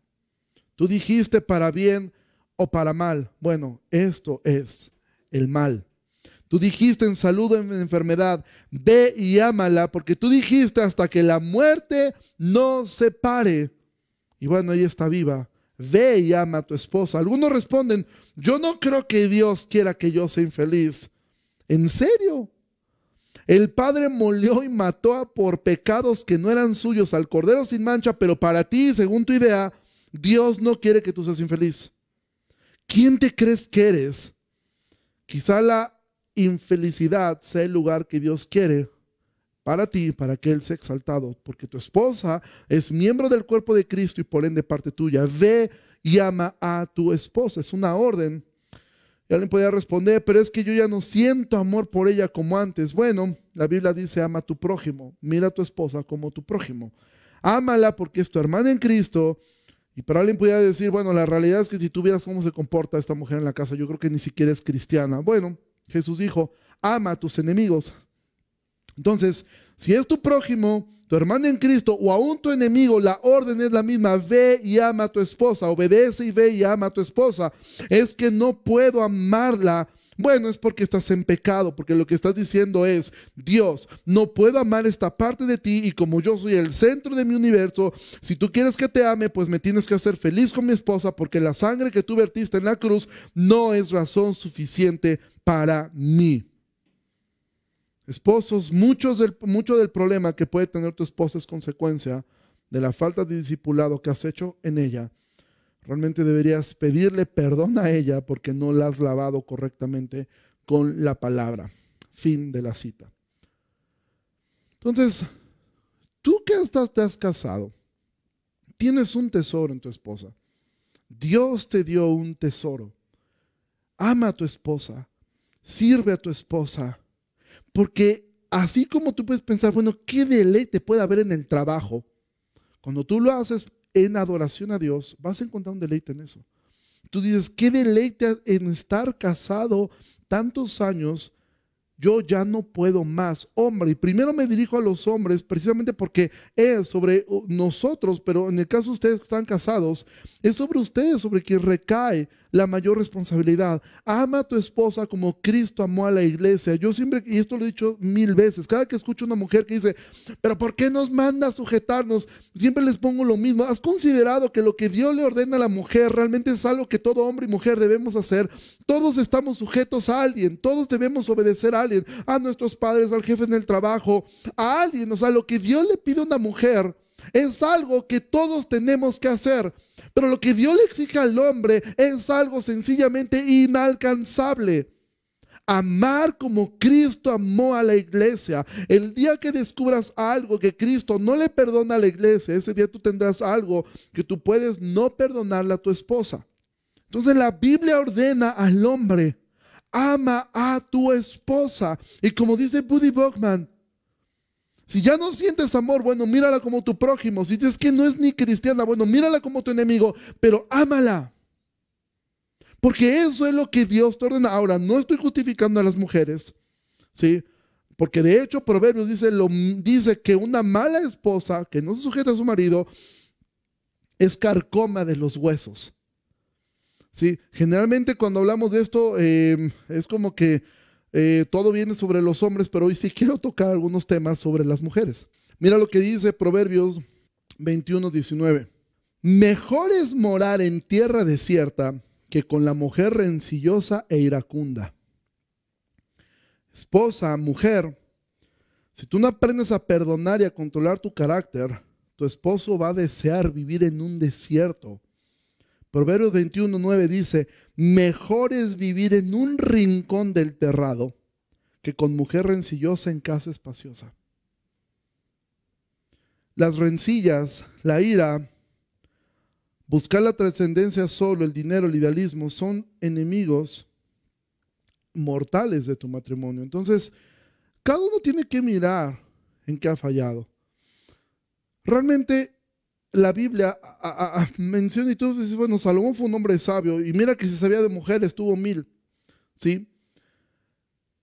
Tú dijiste para bien o para mal. Bueno, esto es el mal. Tú dijiste en salud o en enfermedad, ve y ámala, porque tú dijiste hasta que la muerte no se pare. Y bueno, ella está viva. Ve y ama a tu esposa. Algunos responden, yo no creo que Dios quiera que yo sea infeliz. ¿En serio? El Padre molió y mató por pecados que no eran suyos al Cordero sin mancha, pero para ti, según tu idea, Dios no quiere que tú seas infeliz. ¿Quién te crees que eres? Quizá la infelicidad sea el lugar que Dios quiere para ti, para que Él sea exaltado, porque tu esposa es miembro del cuerpo de Cristo y por ende parte tuya. Ve y ama a tu esposa. Es una orden y alguien podría responder, pero es que yo ya no siento amor por ella como antes. Bueno, la Biblia dice, ama a tu prójimo, mira a tu esposa como tu prójimo. Ámala porque es tu hermana en Cristo. Y para alguien podría decir, bueno, la realidad es que si tú vieras cómo se comporta esta mujer en la casa, yo creo que ni siquiera es cristiana. Bueno, Jesús dijo, ama a tus enemigos. Entonces, si es tu prójimo, tu hermano en Cristo o aún tu enemigo, la orden es la misma, ve y ama a tu esposa, obedece y ve y ama a tu esposa. Es que no puedo amarla. Bueno, es porque estás en pecado, porque lo que estás diciendo es, Dios, no puedo amar esta parte de ti y como yo soy el centro de mi universo, si tú quieres que te ame, pues me tienes que hacer feliz con mi esposa porque la sangre que tú vertiste en la cruz no es razón suficiente para mí. Esposos, muchos del, mucho del problema que puede tener tu esposa es consecuencia de la falta de discipulado que has hecho en ella. Realmente deberías pedirle perdón a ella porque no la has lavado correctamente con la palabra. Fin de la cita. Entonces, tú que estás, te has casado, tienes un tesoro en tu esposa. Dios te dio un tesoro. Ama a tu esposa, sirve a tu esposa, porque así como tú puedes pensar, bueno, ¿qué deleite puede haber en el trabajo? Cuando tú lo haces en adoración a Dios, vas a encontrar un deleite en eso. Tú dices, ¿qué deleite en estar casado tantos años yo ya no puedo más. Hombre, y primero me dirijo a los hombres precisamente porque es sobre nosotros, pero en el caso de ustedes que están casados, es sobre ustedes sobre quien recae la mayor responsabilidad. Ama a tu esposa como Cristo amó a la iglesia. Yo siempre, y esto lo he dicho mil veces, cada que escucho a una mujer que dice, pero ¿por qué nos manda a sujetarnos? Siempre les pongo lo mismo. ¿Has considerado que lo que Dios le ordena a la mujer realmente es algo que todo hombre y mujer debemos hacer? Todos estamos sujetos a alguien, todos debemos obedecer a alguien a nuestros padres, al jefe en el trabajo, a alguien. O sea, lo que Dios le pide a una mujer es algo que todos tenemos que hacer. Pero lo que Dios le exige al hombre es algo sencillamente inalcanzable. Amar como Cristo amó a la iglesia. El día que descubras algo que Cristo no le perdona a la iglesia, ese día tú tendrás algo que tú puedes no perdonarle a tu esposa. Entonces la Biblia ordena al hombre ama a tu esposa. Y como dice Buddy Bogman, si ya no sientes amor, bueno, mírala como tu prójimo. Si dices que no es ni cristiana, bueno, mírala como tu enemigo, pero ámala. Porque eso es lo que Dios te ordena. Ahora, no estoy justificando a las mujeres, ¿sí? Porque de hecho Proverbios dice, lo, dice que una mala esposa que no se sujeta a su marido es carcoma de los huesos. Sí, generalmente cuando hablamos de esto em, es como que eh, todo viene sobre los hombres, pero hoy sí quiero tocar algunos temas sobre las mujeres. Mira lo que dice Proverbios 21, 19. Mejor es morar en tierra desierta que con la mujer rencillosa e iracunda. Esposa, mujer, si tú no aprendes a perdonar y a controlar tu carácter, tu esposo va a desear vivir en un desierto Proverbios 21.9 dice, mejor es vivir en un rincón del terrado que con mujer rencillosa en casa espaciosa. Las rencillas, la ira, buscar la trascendencia solo, el dinero, el idealismo, son enemigos mortales de tu matrimonio. Entonces, cada uno tiene que mirar en qué ha fallado. Realmente la Biblia menciona y tú dices, bueno, Salomón fue un hombre sabio y mira que si sabía de mujeres tuvo mil, ¿sí?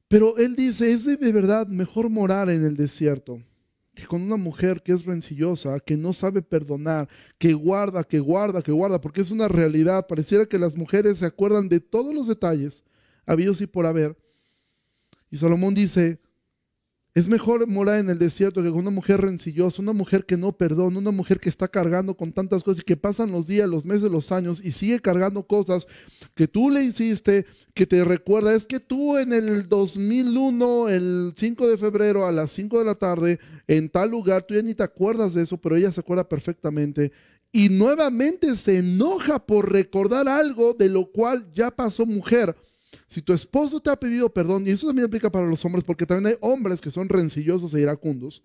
Pero él dice, es de verdad mejor morar en el desierto que con una mujer que es rencillosa, que no sabe perdonar, que guarda, que guarda, que guarda, porque es una realidad. Pareciera que las mujeres se acuerdan de todos los detalles, habidos y por haber. Y Salomón dice, es mejor morar en el desierto que con una mujer rencillosa, una mujer que no perdona, una mujer que está cargando con tantas cosas y que pasan los días, los meses, los años y sigue cargando cosas que tú le hiciste, que te recuerda. Es que tú en el 2001, el 5 de febrero a las 5 de la tarde, en tal lugar, tú ya ni te acuerdas de eso, pero ella se acuerda perfectamente. Y nuevamente se enoja por recordar algo de lo cual ya pasó mujer si tu esposo te ha pedido perdón, y eso también aplica para los hombres, porque también hay hombres que son rencillosos e iracundos,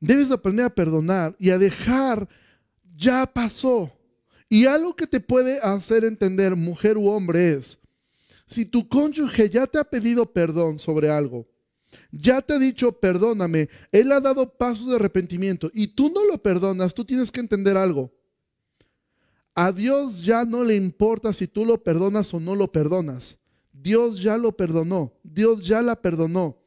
debes aprender a perdonar y a dejar, ya pasó. Y algo que te puede hacer entender, mujer u hombre, es, si tu cónyuge ya te ha pedido perdón sobre algo, ya te ha dicho perdóname, él ha dado pasos de arrepentimiento y tú no lo perdonas, tú tienes que entender algo. A Dios ya no le importa si tú lo perdonas o no lo perdonas. Dios ya lo perdonó, Dios ya la perdonó.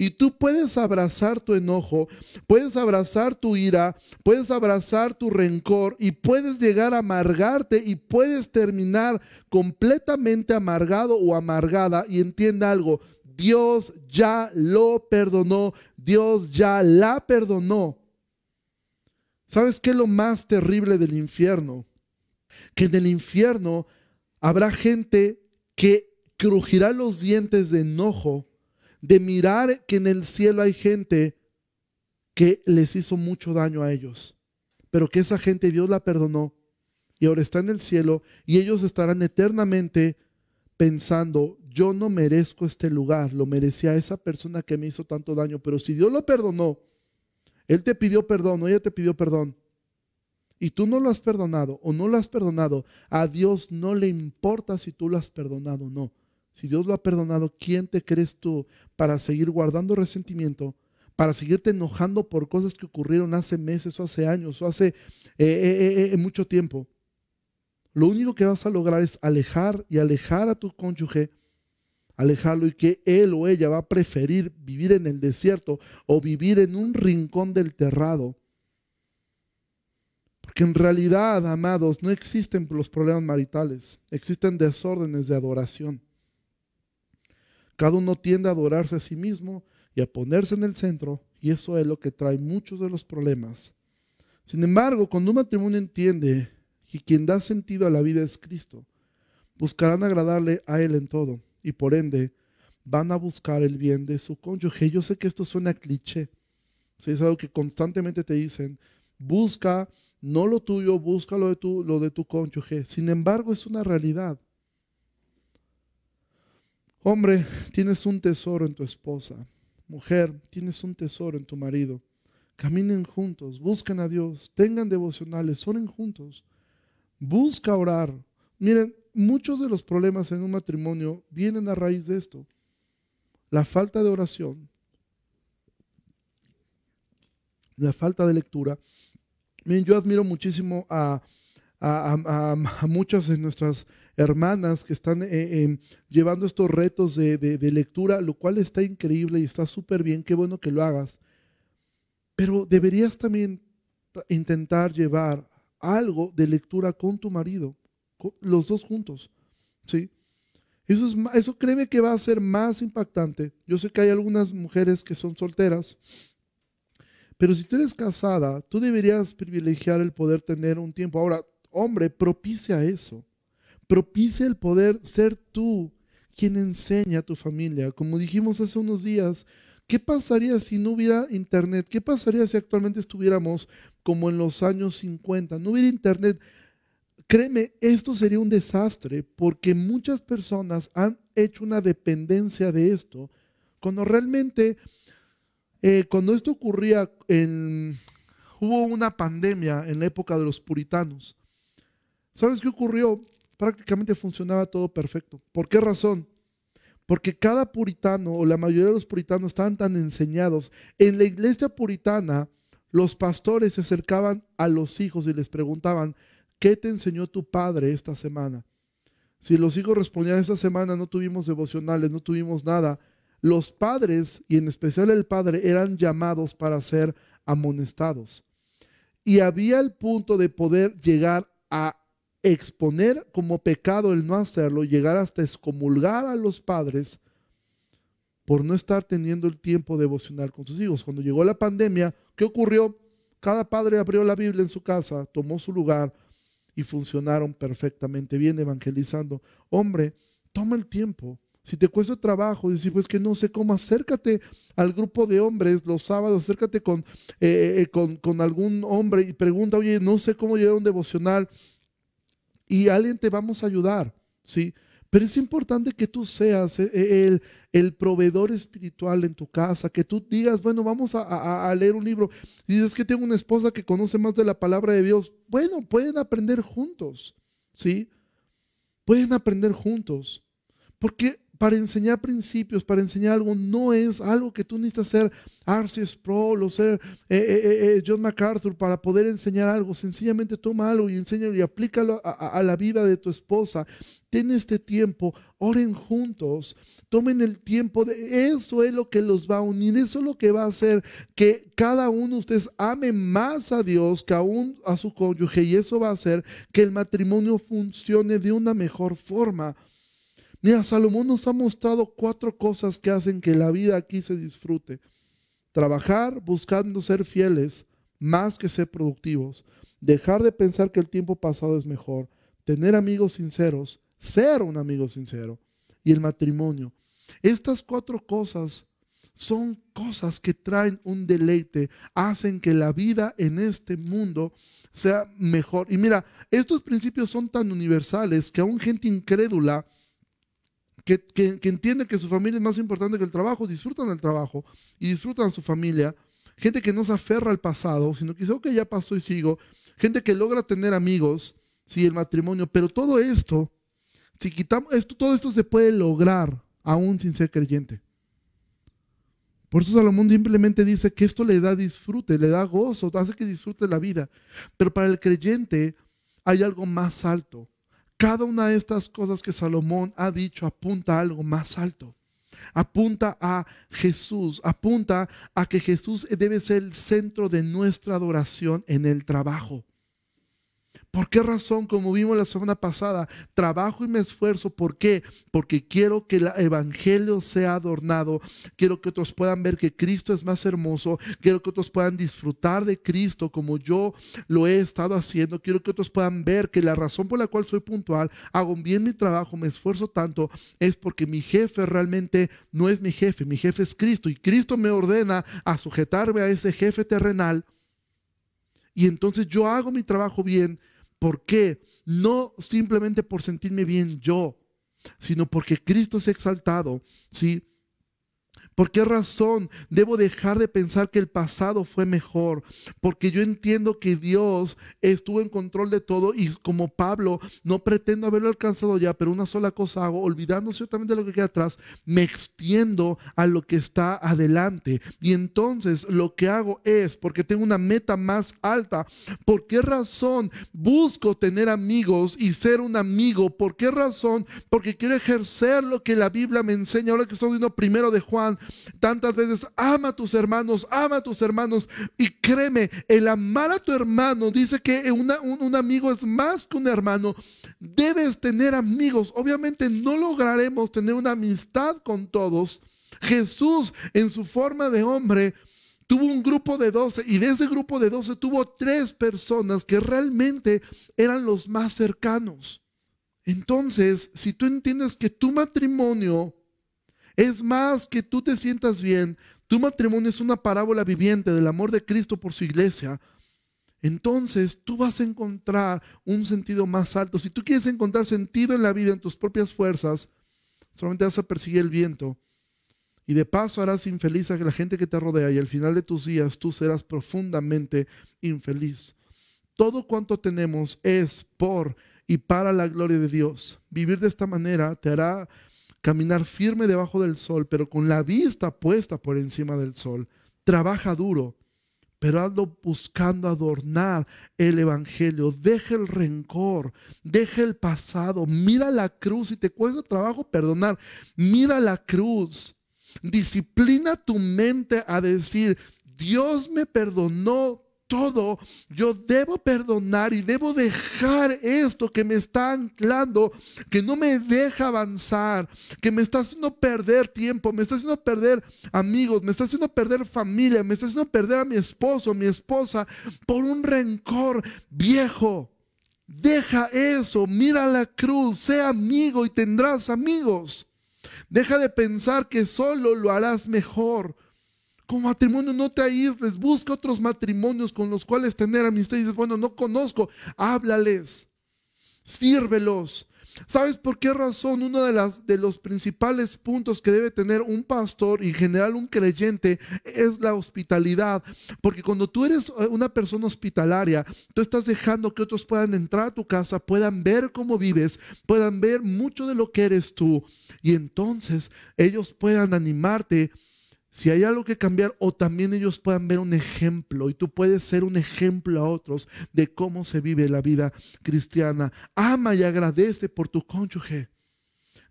Y tú puedes abrazar tu enojo, puedes abrazar tu ira, puedes abrazar tu rencor y puedes llegar a amargarte y puedes terminar completamente amargado o amargada. Y entienda algo, Dios ya lo perdonó, Dios ya la perdonó. ¿Sabes qué es lo más terrible del infierno? Que en el infierno habrá gente que crujirá los dientes de enojo de mirar que en el cielo hay gente que les hizo mucho daño a ellos, pero que esa gente Dios la perdonó y ahora está en el cielo y ellos estarán eternamente pensando, yo no merezco este lugar, lo merecía esa persona que me hizo tanto daño, pero si Dios lo perdonó, Él te pidió perdón ella te pidió perdón, y tú no lo has perdonado o no lo has perdonado, a Dios no le importa si tú lo has perdonado o no. Si Dios lo ha perdonado, ¿quién te crees tú para seguir guardando resentimiento? Para seguirte enojando por cosas que ocurrieron hace meses o hace años o hace eh, eh, eh, mucho tiempo. Lo único que vas a lograr es alejar y alejar a tu cónyuge, alejarlo y que él o ella va a preferir vivir en el desierto o vivir en un rincón del terrado porque en realidad, amados, no existen los problemas maritales, existen desórdenes de adoración. Cada uno tiende a adorarse a sí mismo y a ponerse en el centro, y eso es lo que trae muchos de los problemas. Sin embargo, cuando un matrimonio entiende que quien da sentido a la vida es Cristo, buscarán agradarle a Él en todo, y por ende van a buscar el bien de su cónyuge. Yo sé que esto suena cliché, es algo que constantemente te dicen, busca no lo tuyo, busca lo de tu, lo de tu cónyuge. Sin embargo, es una realidad. Hombre, tienes un tesoro en tu esposa. Mujer, tienes un tesoro en tu marido. Caminen juntos, busquen a Dios, tengan devocionales, oren juntos. Busca orar. Miren, muchos de los problemas en un matrimonio vienen a raíz de esto. La falta de oración, la falta de lectura Miren, yo admiro muchísimo a, muchas de nuestras hermanas que están eh, em, llevando estos retos de, lectura, lo cual está increíble y está súper bien, qué bueno que lo hagas. Pero deberías también intentar llevar algo de lectura con tu marido, los dos juntos, ¿sí? Eso, es, eso créeme que va a ser más impactante. Yo sé que hay algunas mujeres que son solteras pero si tú eres casada, tú deberías privilegiar el poder tener un tiempo. Ahora, hombre, propicia eso. Propicia el poder ser tú quien enseña a tu familia. Como dijimos hace unos días, ¿qué pasaría si no hubiera internet? ¿Qué pasaría si actualmente estuviéramos como en los años 50? No hubiera internet. Créeme, esto sería un desastre porque muchas personas han hecho una dependencia de esto cuando realmente eh, cuando esto ocurría, en, hubo una pandemia en la época de los puritanos. ¿Sabes qué ocurrió? Prácticamente funcionaba todo perfecto. ¿Por qué razón? porque cada puritano o la mayoría de los puritanos estaban tan enseñados. En la iglesia puritana, los pastores se acercaban a los hijos y les preguntaban, ¿qué te enseñó tu padre esta semana? Si los hijos respondían, esta semana no tuvimos devocionales, no tuvimos nada, los padres, y en especial el padre, eran llamados para ser amonestados. Y había el punto de poder llegar a exponer como pecado el no hacerlo, llegar hasta excomulgar a los padres por no estar teniendo el tiempo devocional con sus hijos. Cuando llegó la pandemia, ¿qué ocurrió? Cada padre abrió la Biblia en su casa, tomó su lugar y funcionaron perfectamente bien evangelizando. Hombre, toma el tiempo si te cuesta trabajo, decir, pues que no sé cómo, acércate al grupo de hombres los sábados, acércate con, eh, eh, con, algún hombre y pregunta, oye, no sé cómo llevar un devocional y alguien te vamos a ayudar, ¿sí? Pero es importante que tú seas eh, el, el, proveedor espiritual en tu casa, que tú digas, bueno, vamos a, a, leer un libro. Dices que tengo una esposa que conoce más de la palabra de Dios. Bueno, pueden aprender juntos, ¿sí? Pueden aprender juntos. Porque para enseñar principios, para enseñar algo, no es algo que tú necesitas ser Arce Sproul o ser eh, eh, eh, John MacArthur para poder enseñar algo. Sencillamente toma algo y enséñalo y aplícalo a, la vida de tu esposa. Ten este tiempo, oren juntos, tomen el tiempo de eso es lo que los va a unir, eso es lo que va a hacer que cada uno de ustedes ame más a Dios que aún a su cónyuge y eso va a hacer que el matrimonio funcione de una mejor forma. Mira, Salomón nos ha mostrado cuatro cosas que hacen que la vida aquí se disfrute. Trabajar buscando ser fieles más que ser productivos. Dejar de pensar que el tiempo pasado es mejor. Tener amigos sinceros. Ser un amigo sincero. Y el matrimonio. Estas cuatro cosas son cosas que traen un deleite, hacen que la vida en este mundo sea mejor. Y mira, estos principios son tan universales que aún gente incrédula que, entiende que su familia es más importante que el trabajo, disfrutan el trabajo y disfrutan su familia. Gente que no se aferra al pasado, sino que dice, ok, ya pasó y sigo. Gente que logra tener amigos, sí, el matrimonio. Pero todo esto, si quitamos esto, todo esto se puede lograr aún sin ser creyente. Por eso Salomón simplemente dice que esto le da disfrute, le da gozo, hace que disfrute la vida. Pero para el creyente hay algo más alto. Cada una de estas cosas que Salomón ha dicho apunta a algo más alto. Apunta a Jesús, apunta a que Jesús debe ser el centro de nuestra adoración en el trabajo. ¿Por qué razón? Como vimos la semana pasada, trabajo y me esfuerzo. ¿Por qué? Porque quiero que el Evangelio sea adornado. Quiero que otros puedan ver que Cristo es más hermoso. Quiero que otros puedan disfrutar de Cristo como yo lo he estado haciendo. Quiero que otros puedan ver que la razón por la cual soy puntual, hago bien mi trabajo, me esfuerzo tanto, es porque mi jefe realmente no es mi jefe. Mi jefe es Cristo y Cristo me ordena a sujetarme a ese jefe terrenal. Y entonces yo hago mi trabajo bien ¿Por qué? No simplemente por sentirme bien yo, sino porque Cristo es exaltado, ¿sí? ¿Por qué razón debo dejar de pensar que el pasado fue mejor? Porque yo entiendo que Dios estuvo en control de todo y como Pablo no pretendo haberlo alcanzado ya, pero una sola cosa hago, olvidando ciertamente lo que queda atrás, me extiendo a lo que está adelante. Y entonces lo que hago es, porque tengo una meta más alta, ¿por qué razón busco tener amigos y ser un amigo? ¿Por qué razón? Porque quiero ejercer lo que la Biblia me enseña. Ahora que estoy viendo primero de Juan, tantas veces, ama a tus hermanos, ama a tus hermanos. Y créeme, el amar a tu hermano dice que un, un amigo es más que un hermano. Debes tener amigos. Obviamente no lograremos tener una amistad con todos. Jesús en su forma de hombre tuvo un grupo de doce y de ese grupo de doce tuvo tres personas que realmente eran los más cercanos. Entonces, si tú entiendes que tu matrimonio es más que tú te sientas bien, tu matrimonio es una parábola viviente del amor de Cristo por su iglesia. Entonces tú vas a encontrar un sentido más alto. Si tú quieres encontrar sentido en la vida, en tus propias fuerzas, solamente vas a perseguir el viento. Y de paso harás infeliz a la gente que te rodea y al final de tus días tú serás profundamente infeliz. Todo cuanto tenemos es por y para la gloria de Dios. Vivir de esta manera te hará caminar firme debajo del sol, pero con la vista puesta por encima del sol. Trabaja duro, pero ando buscando adornar el Evangelio. Deja el rencor, deja el pasado, mira la cruz. Si te cuesta trabajo perdonar, mira la cruz. Disciplina tu mente a decir, Dios me perdonó todo, yo debo perdonar y debo dejar esto que me está anclando, que no me deja avanzar, que me está haciendo perder tiempo, me está haciendo perder amigos, me está haciendo perder familia, me está haciendo perder a mi esposo, mi esposa, por un rencor viejo. Deja eso, mira la cruz, sé amigo y tendrás amigos. Deja de pensar que solo lo harás mejor. Como matrimonio no te aísles, busca otros matrimonios con los cuales tener amistad. Y dices, bueno, no conozco, háblales, sírvelos. ¿Sabes por qué razón? Uno de los principales puntos que debe tener un pastor y en general un creyente es la hospitalidad. Porque cuando tú eres eh, una persona hospitalaria, tú estás dejando que otros puedan entrar a tu casa, puedan ver cómo vives, puedan ver mucho de lo que eres tú. Y entonces ellos puedan animarte si hay algo que cambiar o también ellos puedan ver un ejemplo y tú puedes ser un ejemplo a otros de cómo se vive la vida cristiana. Ama y agradece por tu cónyuge.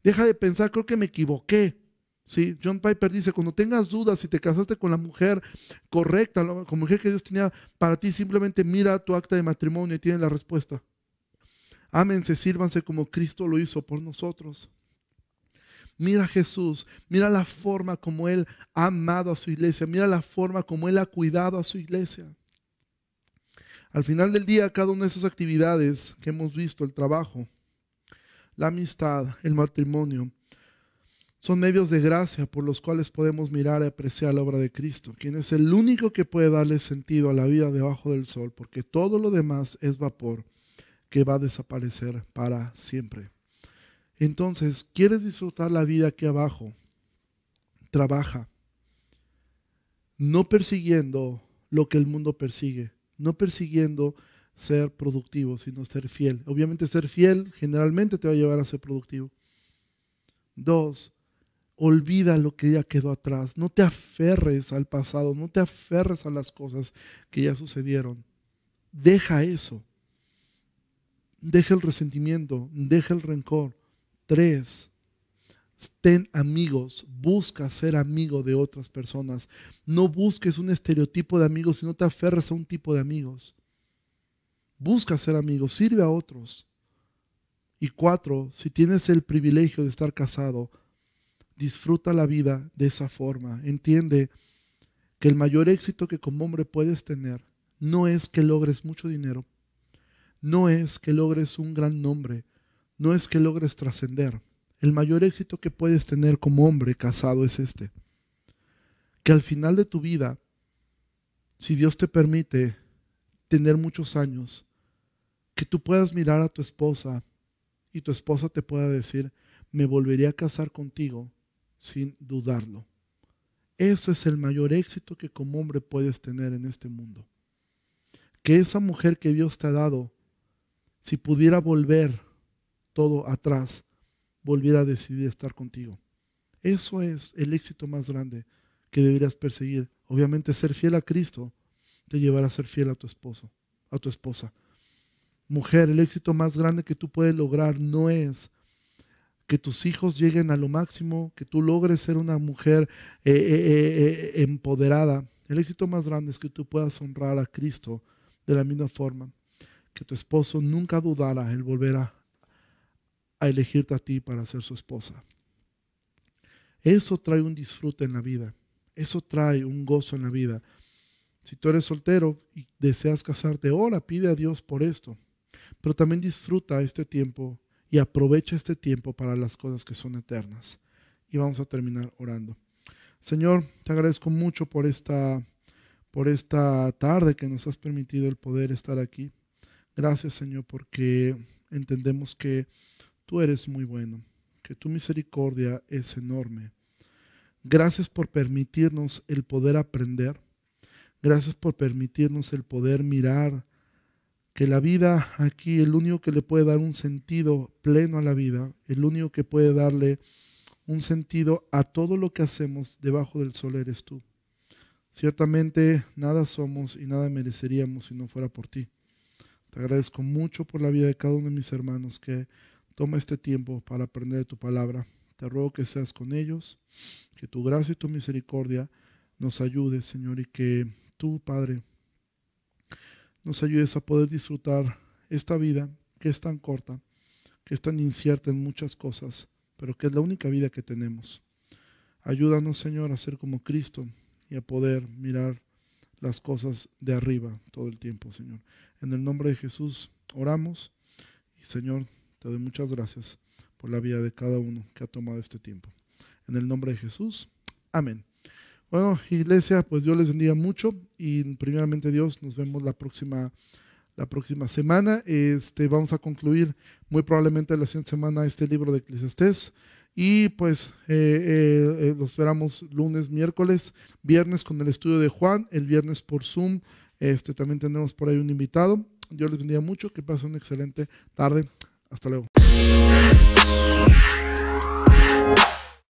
Deja de pensar, creo que me equivoqué. ¿Sí? John Piper dice, cuando tengas dudas si te casaste con la mujer correcta, con la mujer que Dios tenía para ti, simplemente mira tu acta de matrimonio y tienes la respuesta. Ámense, sírvanse como Cristo lo hizo por nosotros. Mira a Jesús, mira la forma como Él ha amado a su iglesia, mira la forma como Él ha cuidado a su iglesia. Al final del día, cada una de esas actividades que hemos visto, el trabajo, la amistad, el matrimonio, son medios de gracia por los cuales podemos mirar y apreciar la obra de Cristo, quien es el único que puede darle sentido a la vida debajo del sol, porque todo lo demás es vapor que va a desaparecer para siempre. Entonces, ¿quieres disfrutar la vida aquí abajo? Trabaja. No persiguiendo lo que el mundo persigue, no persiguiendo ser productivo, sino ser fiel. Obviamente ser fiel generalmente te va a llevar a ser productivo. Dos, olvida lo que ya quedó atrás. No te aferres al pasado, no te aferres a las cosas que ya sucedieron. Deja eso. Deja el resentimiento, deja el rencor. Tres, ten amigos, busca ser amigo de otras personas. No busques un estereotipo de amigos, sino te aferres a un tipo de amigos. Busca ser amigos, sirve a otros. Y cuatro, si tienes el privilegio de estar casado, disfruta la vida de esa forma. Entiende que el mayor éxito que como hombre puedes tener no es que logres mucho dinero, no es que logres un gran nombre, no es que logres trascender. El mayor éxito que puedes tener como hombre casado es este. Que al final de tu vida, si Dios te permite tener muchos años, que tú puedas mirar a tu esposa y tu esposa te pueda decir, me volvería a casar contigo sin dudarlo. Eso es el mayor éxito que como hombre puedes tener en este mundo. Que esa mujer que Dios te ha dado, si pudiera volver todo atrás, volviera a decidir estar contigo. Eso es el éxito más grande que deberías perseguir. Obviamente ser fiel a Cristo te llevará a ser fiel a tu esposo, a tu esposa. Mujer, el éxito más grande que tú puedes lograr no es que tus hijos lleguen a lo máximo, que tú logres ser una mujer eh, eh, eh, empoderada. El éxito más grande es que tú puedas honrar a Cristo de la misma forma, que tu esposo nunca dudara en volver a, a elegirte a ti para ser su esposa. Eso trae un disfrute en la vida. Eso trae un gozo en la vida. Si tú eres soltero y deseas casarte, ora, pide a Dios por esto. Pero también disfruta este tiempo y aprovecha este tiempo para las cosas que son eternas. Y vamos a terminar orando. Señor, te agradezco mucho por esta, por esta tarde que nos has permitido el poder estar aquí. Gracias, Señor, porque entendemos que tú eres muy bueno, que tu misericordia es enorme. Gracias por permitirnos el poder aprender. Gracias por permitirnos el poder mirar que la vida aquí, el único que le puede dar un sentido pleno a la vida, el único que puede darle un sentido a todo lo que hacemos debajo del sol eres tú. Ciertamente nada somos y nada mereceríamos si no fuera por ti. Te agradezco mucho por la vida de cada uno de mis hermanos que toma este tiempo para aprender de tu palabra. Te ruego que seas con ellos, que tu gracia y tu misericordia nos ayude, Señor, y que tú, Padre, nos ayudes a poder disfrutar esta vida que es tan corta, que es tan incierta en muchas cosas, pero que es la única vida que tenemos. Ayúdanos, Señor, a ser como Cristo y a poder mirar las cosas de arriba todo el tiempo, Señor. En el nombre de Jesús oramos y, Señor, te muchas gracias por la vida de cada uno que ha tomado este tiempo. En el nombre de Jesús, amén. Bueno, iglesia, pues Dios les bendiga mucho y primeramente Dios, nos vemos la próxima, la próxima semana. Este, vamos a concluir muy probablemente la siguiente semana este libro de Eclesiastés. Y pues eh, eh, eh, los esperamos lunes, miércoles, viernes con el estudio de Juan, el viernes por Zoom. Este, también tendremos por ahí un invitado. Dios les bendiga mucho, que pasen una excelente tarde. Hasta luego.